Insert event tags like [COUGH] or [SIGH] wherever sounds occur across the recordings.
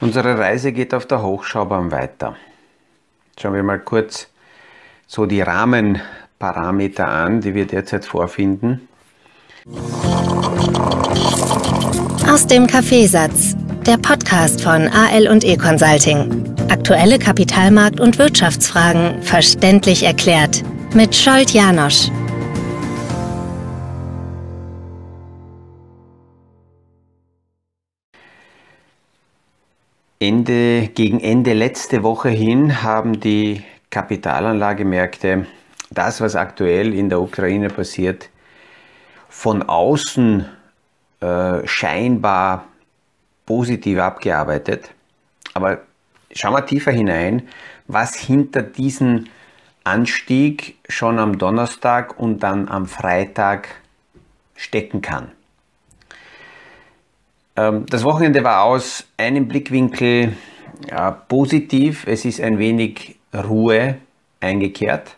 Unsere Reise geht auf der Hochschaubahn weiter. Schauen wir mal kurz so die Rahmenparameter an, die wir derzeit vorfinden. Aus dem Kaffeesatz, der Podcast von AL und E Consulting. Aktuelle Kapitalmarkt- und Wirtschaftsfragen verständlich erklärt mit Scholt Janosch. Ende, gegen Ende letzte Woche hin haben die Kapitalanlagemärkte das, was aktuell in der Ukraine passiert, von außen äh, scheinbar positiv abgearbeitet. Aber schauen wir tiefer hinein, was hinter diesem Anstieg schon am Donnerstag und dann am Freitag stecken kann. Ähm, das Wochenende war aus einem Blickwinkel ja, positiv. Es ist ein wenig Ruhe eingekehrt.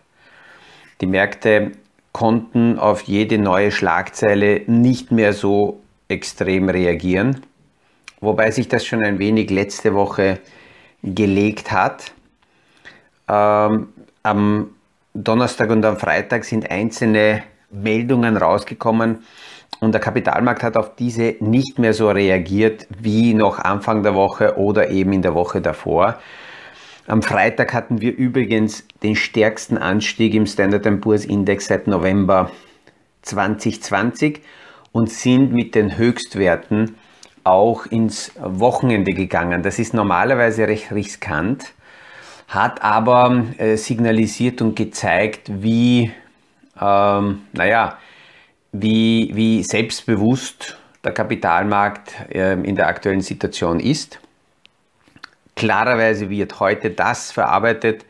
Die Märkte konnten auf jede neue Schlagzeile nicht mehr so extrem reagieren, wobei sich das schon ein wenig letzte Woche gelegt hat. Ähm, am Donnerstag und am Freitag sind einzelne Meldungen rausgekommen, und der Kapitalmarkt hat auf diese nicht mehr so reagiert wie noch Anfang der Woche oder eben in der Woche davor. Am Freitag hatten wir übrigens den stärksten Anstieg im Standard Poor's Index seit November 2020 und sind mit den Höchstwerten auch ins Wochenende gegangen. Das ist normalerweise recht riskant, hat aber äh, signalisiert und gezeigt, wie, ähm, naja, wie, wie selbstbewusst der Kapitalmarkt ähm, in der aktuellen Situation ist. Klarerweise wird heute das verarbeitet,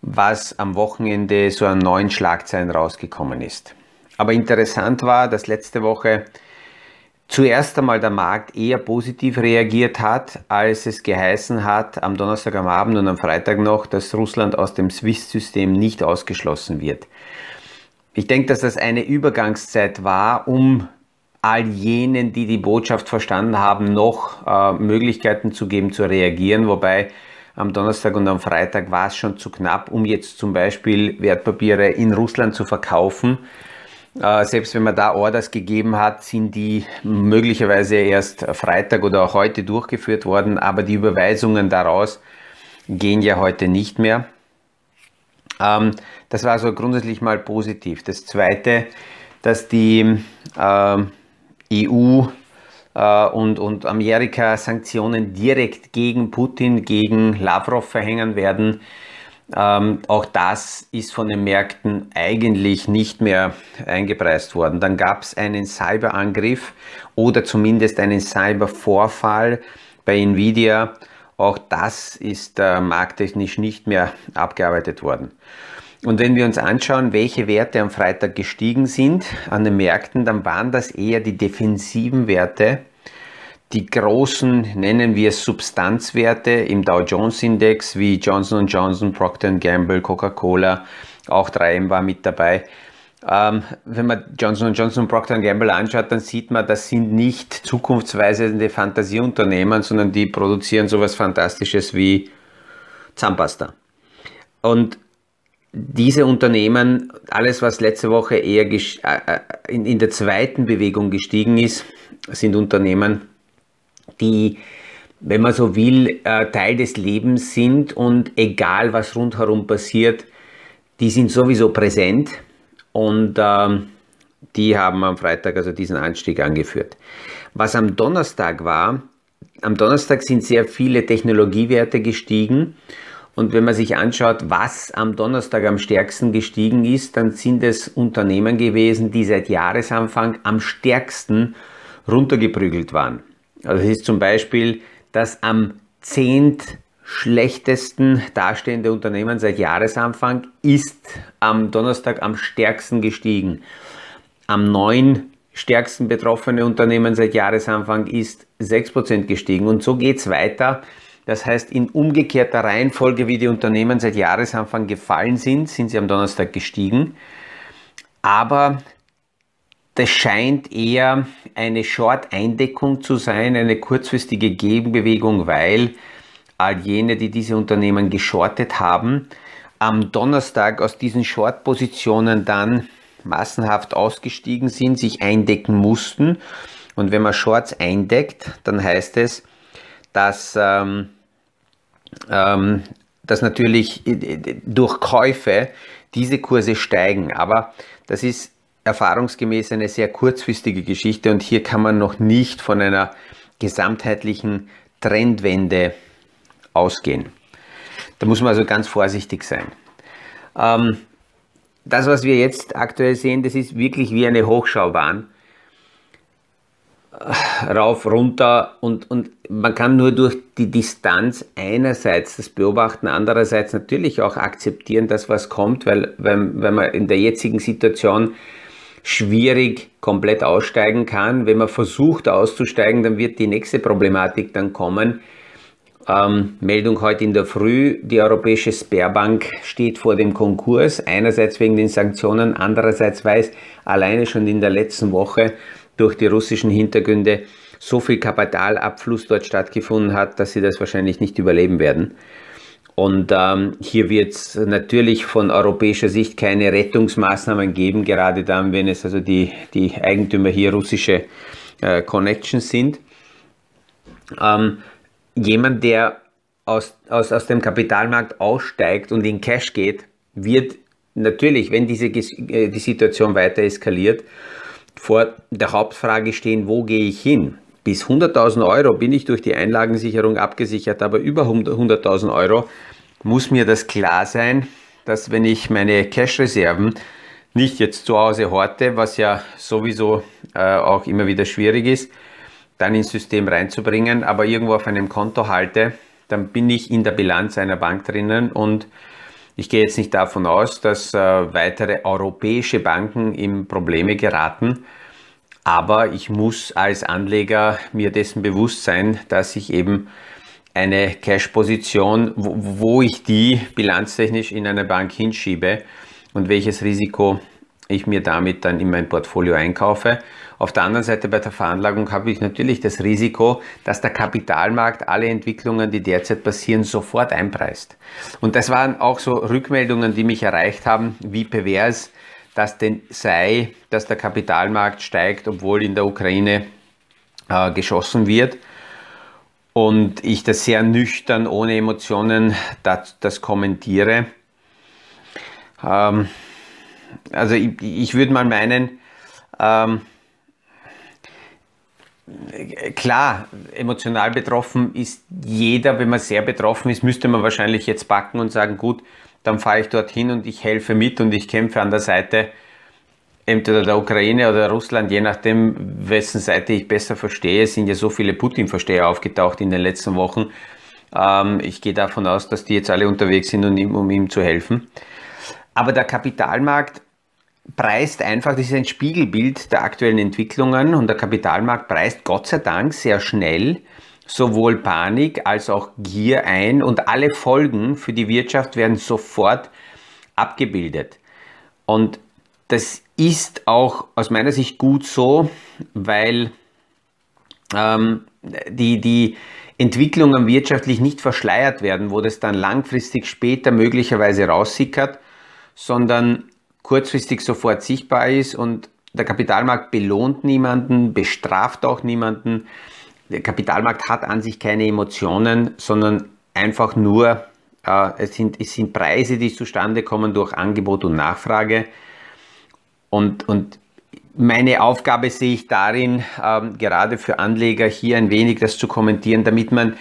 was am Wochenende so an neuen Schlagzeilen rausgekommen ist. Aber interessant war, dass letzte Woche zuerst einmal der Markt eher positiv reagiert hat, als es geheißen hat am Donnerstag am Abend und am Freitag noch, dass Russland aus dem SWIFT-System nicht ausgeschlossen wird. Ich denke, dass das eine Übergangszeit war, um all jenen, die die Botschaft verstanden haben, noch äh, Möglichkeiten zu geben, zu reagieren. Wobei am Donnerstag und am Freitag war es schon zu knapp, um jetzt zum Beispiel Wertpapiere in Russland zu verkaufen. Äh, selbst wenn man da Orders gegeben hat, sind die möglicherweise erst Freitag oder auch heute durchgeführt worden, aber die Überweisungen daraus gehen ja heute nicht mehr. Ähm, das war also grundsätzlich mal positiv. Das Zweite, dass die äh, EU äh, und, und Amerika Sanktionen direkt gegen Putin, gegen Lavrov verhängen werden. Ähm, auch das ist von den Märkten eigentlich nicht mehr eingepreist worden. Dann gab es einen Cyberangriff oder zumindest einen Cybervorfall bei Nvidia auch das ist äh, markttechnisch nicht mehr abgearbeitet worden. Und wenn wir uns anschauen, welche Werte am Freitag gestiegen sind an den Märkten, dann waren das eher die defensiven Werte, die großen, nennen wir Substanzwerte im Dow Jones Index wie Johnson Johnson, Procter Gamble, Coca-Cola, auch 3M war mit dabei. Ähm, wenn man Johnson Johnson und Procter Gamble anschaut, dann sieht man, das sind nicht zukunftsweisende Fantasieunternehmen, sondern die produzieren sowas Fantastisches wie Zahnpasta. Und diese Unternehmen, alles was letzte Woche eher äh, äh, in, in der zweiten Bewegung gestiegen ist, sind Unternehmen, die, wenn man so will, äh, Teil des Lebens sind und egal was rundherum passiert, die sind sowieso präsent und ähm, die haben am Freitag also diesen Anstieg angeführt. Was am Donnerstag war, am Donnerstag sind sehr viele Technologiewerte gestiegen. Und wenn man sich anschaut, was am Donnerstag am stärksten gestiegen ist, dann sind es Unternehmen gewesen, die seit Jahresanfang am stärksten runtergeprügelt waren. Also es ist zum Beispiel das am 10 schlechtesten dastehende Unternehmen seit Jahresanfang ist am Donnerstag am stärksten gestiegen. Am neun stärksten betroffene Unternehmen seit Jahresanfang ist 6% gestiegen. Und so geht es weiter. Das heißt, in umgekehrter Reihenfolge, wie die Unternehmen seit Jahresanfang gefallen sind, sind sie am Donnerstag gestiegen. Aber das scheint eher eine Short-Eindeckung zu sein, eine kurzfristige Gegenbewegung, weil all jene, die diese Unternehmen geschortet haben, am Donnerstag aus diesen Short-Positionen dann massenhaft ausgestiegen sind, sich eindecken mussten. Und wenn man Shorts eindeckt, dann heißt es, dass, ähm, ähm, dass natürlich durch Käufe diese Kurse steigen. Aber das ist erfahrungsgemäß eine sehr kurzfristige Geschichte und hier kann man noch nicht von einer gesamtheitlichen Trendwende ausgehen. Da muss man also ganz vorsichtig sein. Ähm, das, was wir jetzt aktuell sehen, das ist wirklich wie eine Hochschaubahn. Rauf, runter und, und man kann nur durch die Distanz einerseits das beobachten, andererseits natürlich auch akzeptieren, dass was kommt, weil wenn, wenn man in der jetzigen Situation schwierig komplett aussteigen kann, wenn man versucht auszusteigen, dann wird die nächste Problematik dann kommen, ähm, Meldung heute in der Früh, die Europäische Sperrbank steht vor dem Konkurs, einerseits wegen den Sanktionen, andererseits weiß alleine schon in der letzten Woche durch die russischen Hintergründe so viel Kapitalabfluss dort stattgefunden hat, dass sie das wahrscheinlich nicht überleben werden. Und ähm, hier wird es natürlich von europäischer Sicht keine Rettungsmaßnahmen geben, gerade dann, wenn es also die, die Eigentümer hier russische äh, Connections sind. Ähm, jemand, der aus, aus, aus dem Kapitalmarkt aussteigt und in Cash geht, wird natürlich, wenn diese äh, die Situation weiter eskaliert, vor der Hauptfrage stehen, wo gehe ich hin? Bis 100.000 Euro bin ich durch die Einlagensicherung abgesichert, aber über 100.000 Euro muss mir das klar sein, dass wenn ich meine Cash-Reserven nicht jetzt zu Hause horte, was ja sowieso äh, auch immer wieder schwierig ist, dann ins System reinzubringen, aber irgendwo auf einem Konto halte, dann bin ich in der Bilanz einer Bank drinnen und ich gehe jetzt nicht davon aus, dass äh, weitere europäische Banken in Probleme geraten, aber ich muss als Anleger mir dessen bewusst sein, dass ich eben eine Cash-Position, wo, wo ich die bilanztechnisch in eine Bank hinschiebe und welches Risiko ich mir damit dann in mein Portfolio einkaufe. Auf der anderen Seite bei der Veranlagung habe ich natürlich das Risiko, dass der Kapitalmarkt alle Entwicklungen, die derzeit passieren, sofort einpreist. Und das waren auch so Rückmeldungen, die mich erreicht haben, wie pervers das denn sei, dass der Kapitalmarkt steigt, obwohl in der Ukraine äh, geschossen wird. Und ich das sehr nüchtern, ohne Emotionen, das, das kommentiere. Ähm, also ich, ich würde mal meinen, ähm, klar, emotional betroffen ist jeder. Wenn man sehr betroffen ist, müsste man wahrscheinlich jetzt backen und sagen, gut, dann fahre ich dorthin und ich helfe mit und ich kämpfe an der Seite entweder der Ukraine oder Russland, je nachdem, wessen Seite ich besser verstehe. Sind ja so viele Putin-Versteher aufgetaucht in den letzten Wochen. Ähm, ich gehe davon aus, dass die jetzt alle unterwegs sind, um ihm zu helfen. Aber der Kapitalmarkt preist einfach, das ist ein Spiegelbild der aktuellen Entwicklungen und der Kapitalmarkt preist Gott sei Dank sehr schnell sowohl Panik als auch Gier ein und alle Folgen für die Wirtschaft werden sofort abgebildet. Und das ist auch aus meiner Sicht gut so, weil ähm, die, die Entwicklungen wirtschaftlich nicht verschleiert werden, wo das dann langfristig später möglicherweise raussickert, sondern kurzfristig sofort sichtbar ist und der Kapitalmarkt belohnt niemanden, bestraft auch niemanden. Der Kapitalmarkt hat an sich keine Emotionen, sondern einfach nur, äh, es, sind, es sind Preise, die zustande kommen durch Angebot und Nachfrage. Und, und meine Aufgabe sehe ich darin, ähm, gerade für Anleger hier ein wenig das zu kommentieren, damit man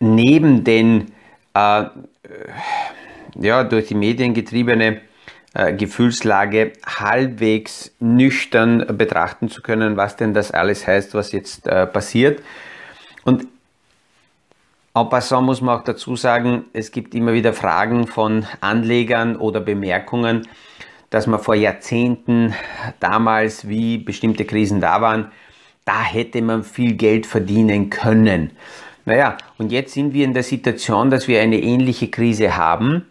neben den äh, ja, durch die Medien getriebene äh, Gefühlslage halbwegs nüchtern betrachten zu können, was denn das alles heißt, was jetzt äh, passiert. Und en passant muss man auch dazu sagen, es gibt immer wieder Fragen von Anlegern oder Bemerkungen, dass man vor Jahrzehnten damals, wie bestimmte Krisen da waren, da hätte man viel Geld verdienen können. Naja, und jetzt sind wir in der Situation, dass wir eine ähnliche Krise haben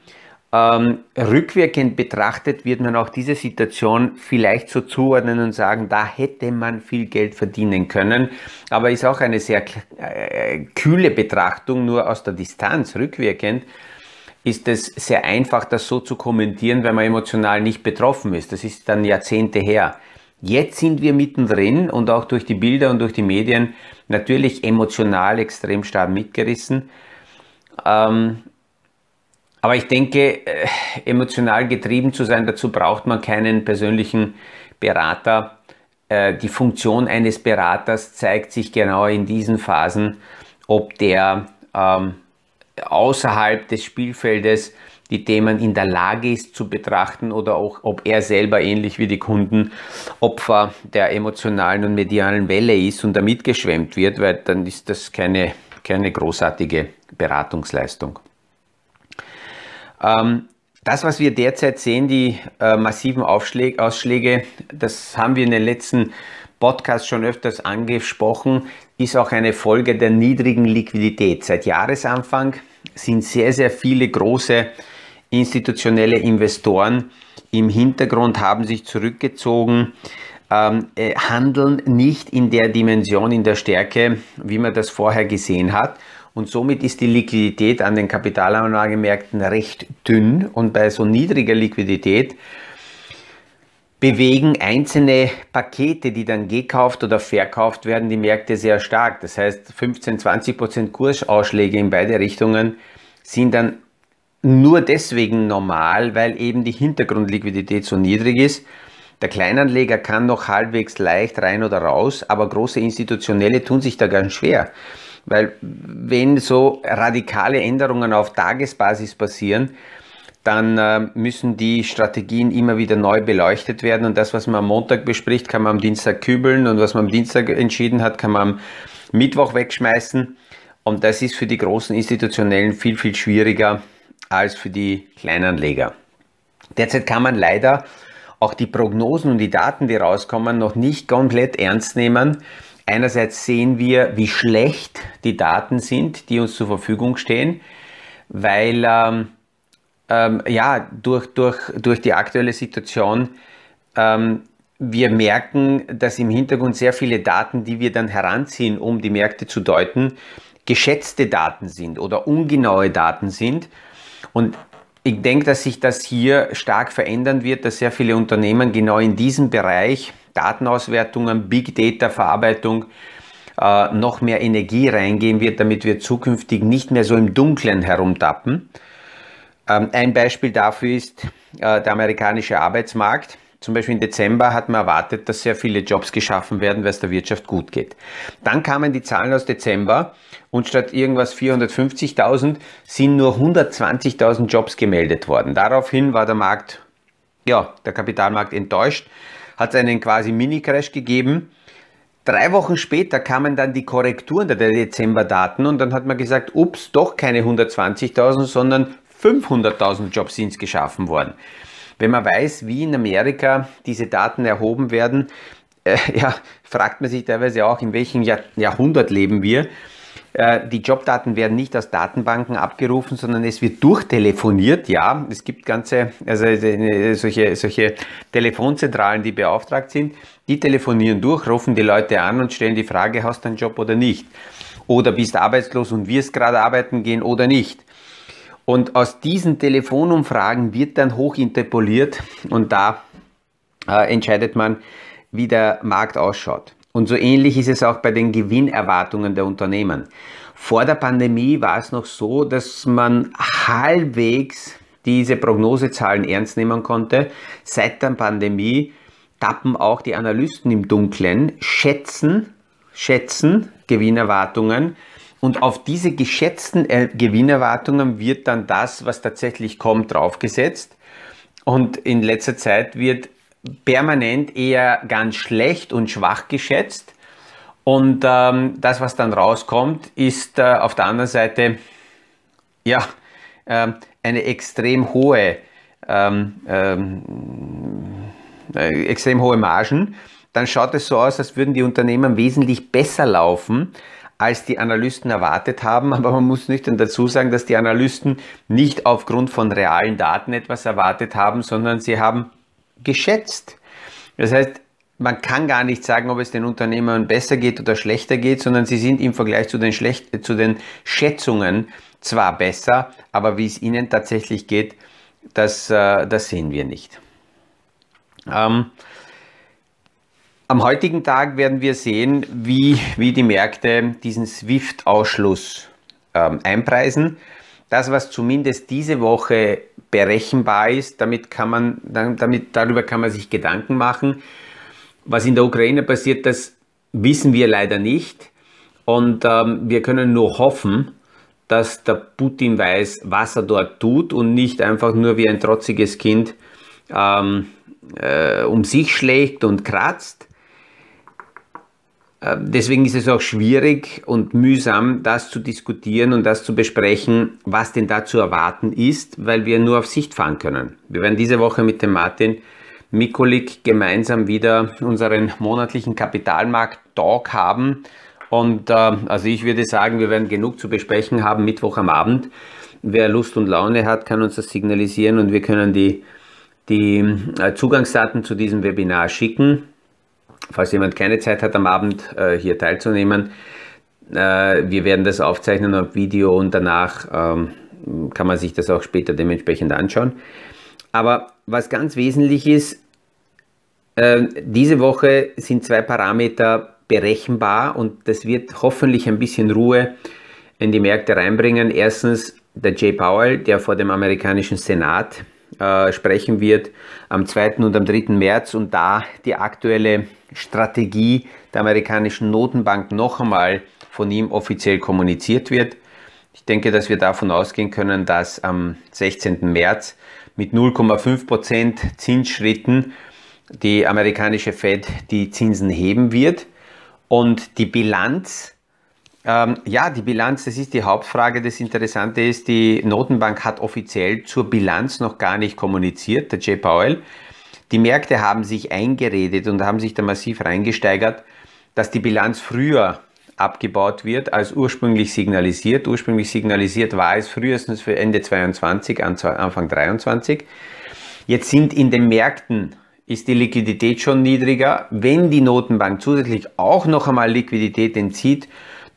Ähm, rückwirkend betrachtet wird man auch diese Situation vielleicht so zuordnen und sagen, da hätte man viel Geld verdienen können. Aber ist auch eine sehr äh, kühle Betrachtung, nur aus der Distanz rückwirkend ist es sehr einfach, das so zu kommentieren, wenn man emotional nicht betroffen ist. Das ist dann Jahrzehnte her. Jetzt sind wir mittendrin und auch durch die Bilder und durch die Medien natürlich emotional extrem stark mitgerissen. Ähm, aber ich denke, äh, emotional getrieben zu sein, dazu braucht man keinen persönlichen Berater. Äh, die Funktion eines Beraters zeigt sich genau in diesen Phasen, ob der ähm, außerhalb des Spielfeldes die Themen in der Lage ist zu betrachten oder auch ob er selber ähnlich wie die Kunden Opfer der emotionalen und medialen Welle ist und damit geschwemmt wird, weil dann ist das keine, keine großartige Beratungsleistung. Ähm, das, was wir derzeit sehen, die äh, massiven Aufschläge, Ausschläge, das haben wir in den letzten Podcasts schon öfters angesprochen, ist auch eine Folge der niedrigen Liquidität. Seit Jahresanfang sind sehr, sehr viele große institutionelle Investoren im Hintergrund, haben sich zurückgezogen, ähm, äh, handeln nicht in der Dimension, in der Stärke, wie man das vorher gesehen hat. Und somit ist die Liquidität an den Kapitalanlagemärkten recht dünn. Und bei so niedriger Liquidität bewegen einzelne Pakete, die dann gekauft oder verkauft werden, die Märkte sehr stark. Das heißt, 15, 20 Prozent Kursausschläge in beide Richtungen sind dann nur deswegen normal, weil eben die Hintergrundliquidität so niedrig ist. Der Kleinanleger kann noch halbwegs leicht rein oder raus, aber große Institutionelle tun sich da ganz schwer. Weil wenn so radikale Änderungen auf Tagesbasis passieren, dann äh, müssen die Strategien immer wieder neu beleuchtet werden und das, was man am Montag bespricht, kann man am Dienstag kübeln und was man am Dienstag entschieden hat, kann man am Mittwoch wegschmeißen und das ist für die großen Institutionellen viel, viel schwieriger als für die Kleinanleger. Derzeit kann man leider auch die Prognosen und die Daten, die rauskommen, noch nicht komplett ernst nehmen. Einerseits sehen wir, wie schlecht die Daten sind, die uns zur Verfügung stehen, weil ähm, ähm, ja, durch, durch, durch die aktuelle Situation ähm, wir merken, dass im Hintergrund sehr viele Daten, die wir dann heranziehen, um die Märkte zu deuten, geschätzte Daten sind oder ungenaue Daten sind. Und ich denke, dass sich das hier stark verändern wird, dass sehr viele Unternehmen genau in diesem Bereich Datenauswertungen, Big Data Verarbeitung äh, noch mehr Energie reingehen wird, damit wir zukünftig nicht mehr so im Dunkeln herumtappen. Ähm, ein Beispiel dafür ist äh, der amerikanische Arbeitsmarkt. Zum Beispiel im Dezember hat man erwartet, dass sehr viele Jobs geschaffen werden, weil es der Wirtschaft gut geht. Dann kamen die Zahlen aus Dezember und statt irgendwas 450.000 sind nur 120.000 Jobs gemeldet worden. Daraufhin war der Markt, ja, der Kapitalmarkt enttäuscht hat es einen quasi Mini-Crash gegeben. Drei Wochen später kamen dann die Korrekturen der Dezember-Daten und dann hat man gesagt, ups, doch keine 120.000, sondern 500.000 Jobs sind geschaffen worden. Wenn man weiß, wie in Amerika diese Daten erhoben werden, äh, [LAUGHS] ja, fragt man sich teilweise auch, in welchem Jahr, Jahrhundert leben wir. Äh, die Jobdaten werden nicht aus Datenbanken abgerufen, sondern es wird durchtelefoniert. Ja, es gibt ganze, also äh, solche, solche Telefonzentralen, die beauftragt sind. Die telefonieren durch, rufen die Leute an und stellen die Frage, hast du einen Job oder nicht? Oder bist arbeitslos und wirst gerade arbeiten gehen oder nicht? Und aus diesen Telefonumfragen wird dann hochinterpoliert und da äh, entscheidet man, wie der Markt ausschaut. Und so ähnlich ist es auch bei den Gewinnerwartungen der Unternehmen. Vor der Pandemie war es noch so, dass man halbwegs diese Prognosezahlen ernst nehmen konnte. Seit der Pandemie tappen auch die Analysten im Dunkeln, schätzen, schätzen Gewinnerwartungen und auf diese geschätzten äh, Gewinnerwartungen wird dann das, was tatsächlich kommt, draufgesetzt. Und in letzter Zeit wird permanent eher ganz schlecht und schwach geschätzt. Und ähm, das, was dann rauskommt, ist äh, auf der anderen Seite ja, äh, eine extrem hohe, ähm, ähm, äh, extrem hohe Margen. Dann schaut es so aus, als würden die Unternehmen wesentlich besser laufen als die Analysten erwartet haben. Aber man muss nicht dazu sagen, dass die Analysten nicht aufgrund von realen Daten etwas erwartet haben, sondern sie haben geschätzt. Das heißt, man kann gar nicht sagen, ob es den Unternehmern besser geht oder schlechter geht, sondern sie sind im Vergleich zu den, Schlecht zu den Schätzungen zwar besser, aber wie es ihnen tatsächlich geht, das, äh, das sehen wir nicht. Ähm, am heutigen Tag werden wir sehen, wie, wie die Märkte diesen SWIFT-Ausschluss ähm, einpreisen. Das, was zumindest diese Woche berechenbar ist, damit kann man, damit, darüber kann man sich Gedanken machen. Was in der Ukraine passiert, das wissen wir leider nicht. Und ähm, wir können nur hoffen, dass der Putin weiß, was er dort tut und nicht einfach nur wie ein trotziges Kind ähm, äh, um sich schlägt und kratzt. Äh, deswegen ist es auch schwierig und mühsam, das zu diskutieren und das zu besprechen, was denn da zu erwarten ist, weil wir nur auf Sicht fahren können. Wir werden diese Woche mit dem Martin Mikulik gemeinsam wieder unseren monatlichen Kapitalmarkt-Talk haben und äh, also ich würde sagen, wir werden genug zu besprechen haben Mittwoch am Abend. Wer Lust und Laune hat, kann uns das signalisieren und wir können die, die äh, Zugangsdaten zu diesem Webinar schicken. Falls jemand keine Zeit hat, am Abend äh, hier teilzunehmen. Äh, wir werden das aufzeichnen auf Video und danach ähm, kann man sich das auch später dementsprechend anschauen. Aber was ganz wesentlich ist, äh, diese Woche sind zwei Parameter berechenbar und das wird hoffentlich ein bisschen Ruhe in die Märkte reinbringen. Erstens der Jay Powell, der vor dem amerikanischen Senat äh, sprechen wird am 2. und am 3. März und da die aktuelle Strategie der amerikanischen Notenbank noch einmal von ihm offiziell kommuniziert wird. Ich denke, dass wir davon ausgehen können, dass am 16. März mit 0,5% Zinsschritten die amerikanische Fed die Zinsen heben wird. Und die Bilanz, ähm, ja, die Bilanz, das ist die Hauptfrage. Das Interessante ist, die Notenbank hat offiziell zur Bilanz noch gar nicht kommuniziert, der Jay Powell. Die Märkte haben sich eingeredet und haben sich da massiv reingesteigert, dass die Bilanz früher abgebaut wird als ursprünglich signalisiert. Ursprünglich signalisiert war es frühestens für Ende 22, Anfang 23. Jetzt sind in den Märkten ist die Liquidität schon niedriger. Wenn die Notenbank zusätzlich auch noch einmal Liquidität entzieht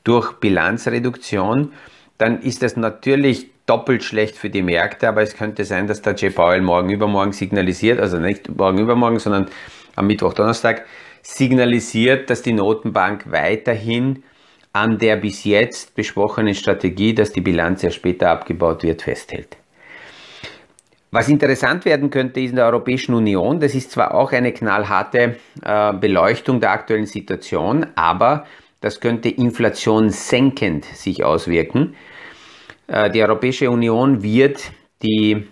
durch Bilanzreduktion, dann ist das natürlich doppelt schlecht für die Märkte, aber es könnte sein, dass der J. Powell morgen übermorgen signalisiert, also nicht morgen übermorgen, sondern am Mittwoch, Donnerstag, signalisiert, dass die Notenbank weiterhin an der bis jetzt besprochenen Strategie, dass die Bilanz ja später abgebaut wird, festhält. Was interessant werden könnte, ist in der Europäischen Union, das ist zwar auch eine knallharte äh, Beleuchtung der aktuellen Situation, aber das könnte inflationssenkend sich auswirken. Äh, die Europäische Union wird die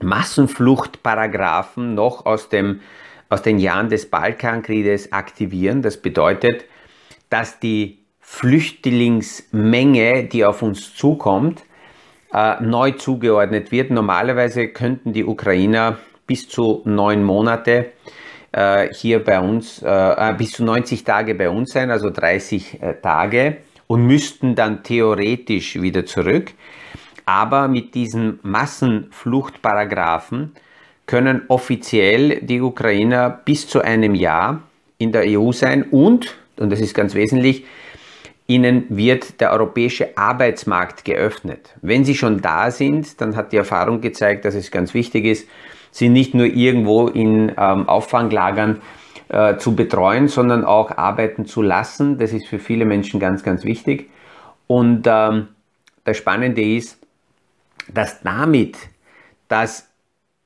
Massenfluchtparagraphen noch aus, dem, aus den Jahren des Balkankrieges aktivieren. Das bedeutet, dass die Flüchtlingsmenge, die auf uns zukommt, äh, neu zugeordnet wird. Normalerweise könnten die Ukrainer bis zu neun Monate äh, hier bei uns, bis zu 90 Tage bei uns sein, also 30 äh, Tage und müssten dann theoretisch wieder zurück. Aber mit diesen Massenfluchtparagraphen können offiziell die Ukrainer bis zu einem Jahr in der EU sein und, und das ist ganz wesentlich, Ihnen wird der europäische Arbeitsmarkt geöffnet. Wenn Sie schon da sind, dann hat die Erfahrung gezeigt, dass es ganz wichtig ist, Sie nicht nur irgendwo in ähm, Auffanglagern äh, zu betreuen, sondern auch arbeiten zu lassen. Das ist für viele Menschen ganz, ganz wichtig. Und ähm, das Spannende ist, dass damit, dass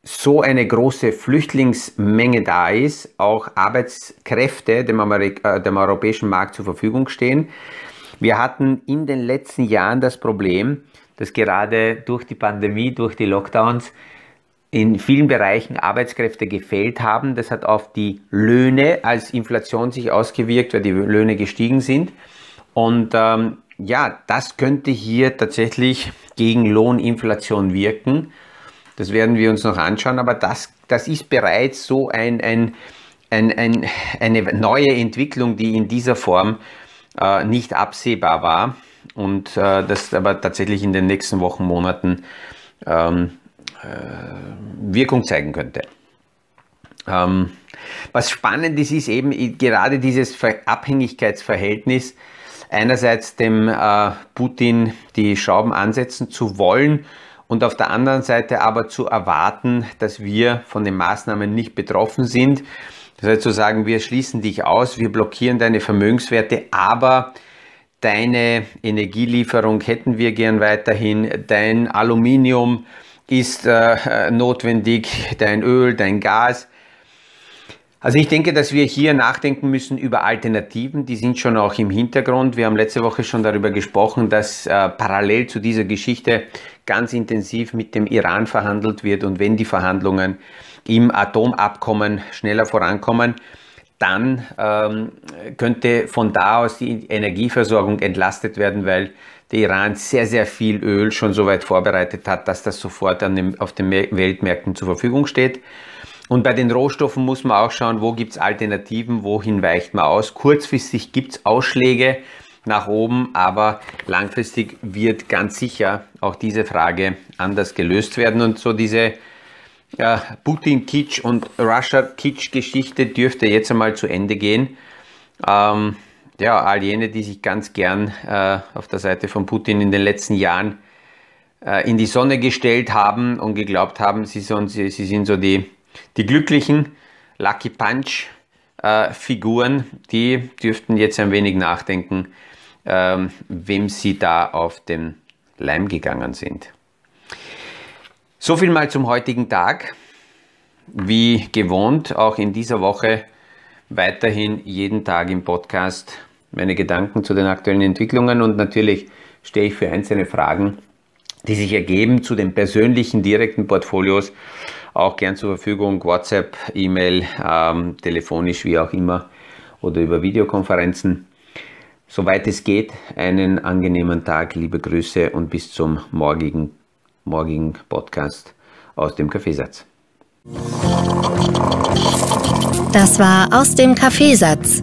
so eine große Flüchtlingsmenge da ist, auch Arbeitskräfte dem, äh, dem europäischen Markt zur Verfügung stehen. Wir hatten in den letzten Jahren das Problem, dass gerade durch die Pandemie, durch die Lockdowns in vielen Bereichen Arbeitskräfte gefehlt haben. Das hat auf die Löhne als Inflation sich ausgewirkt, weil die Löhne gestiegen sind. Und ähm, ja, das könnte hier tatsächlich gegen Lohninflation wirken. Das werden wir uns noch anschauen, aber das, das ist bereits so ein, ein, ein, ein eine neue Entwicklung, die in dieser Form äh, nicht absehbar war und äh, das aber tatsächlich in den nächsten Wochen, Monaten ähm, äh, Wirkung zeigen könnte. Ähm, was spannend ist, ist eben gerade dieses Abhängigkeitsverhältnis, einerseits dem äh, Putin die Schrauben ansetzen zu wollen und auf der anderen Seite aber zu erwarten, dass wir von den Maßnahmen nicht betroffen sind. Das heißt zu sagen, wir schließen dich aus, wir blockieren deine Vermögenswerte, aber deine Energielieferung hätten wir gern weiterhin, dein Aluminium ist äh, notwendig, dein Öl, dein Gas. Also ich denke, dass wir hier nachdenken müssen über Alternativen, die sind schon auch im Hintergrund. Wir haben letzte Woche schon darüber gesprochen, dass äh, parallel zu dieser Geschichte ganz intensiv mit dem Iran verhandelt wird und wenn die Verhandlungen im Atomabkommen schneller vorankommen, dann ähm, könnte von da aus die Energieversorgung entlastet werden, weil der Iran sehr, sehr viel Öl schon so weit vorbereitet hat, dass das sofort dem, auf den Weltmärkten zur Verfügung steht. Und bei den Rohstoffen muss man auch schauen, wo gibt es Alternativen, wohin weicht man aus. Kurzfristig gibt es Ausschläge nach oben, aber langfristig wird ganz sicher auch diese Frage anders gelöst werden. Und so diese ja, Putin-Kitsch und Russia-Kitsch-Geschichte dürfte jetzt einmal zu Ende gehen. Ähm, ja, all jene, die sich ganz gern äh, auf der Seite von Putin in den letzten Jahren äh, in die Sonne gestellt haben und geglaubt haben, sie, so, sie, sie sind so die die glücklichen Lucky Punch äh, die dürften jetzt ein wenig nachdenken, ähm, wem sie da auf den Leim gegangen sind. So viel mal zum heutigen Tag. Wie gewohnt, auch in dieser Woche weiterhin jeden Tag im Podcast meine Gedanken zu den aktuellen Entwicklungen und natürlich stehe ich für einzelne Fragen, die sich ergeben zu den persönlichen direkten Portfolios auch gern zur Verfügung, WhatsApp, E-Mail, ähm, telefonisch, wie auch immer, oder über Videokonferenzen. Soweit es geht, einen angenehmen Tag, liebe Grüße und bis zum morgigen, morgigen Podcast aus dem Kaffeesatz. Das war aus dem Kaffeesatz,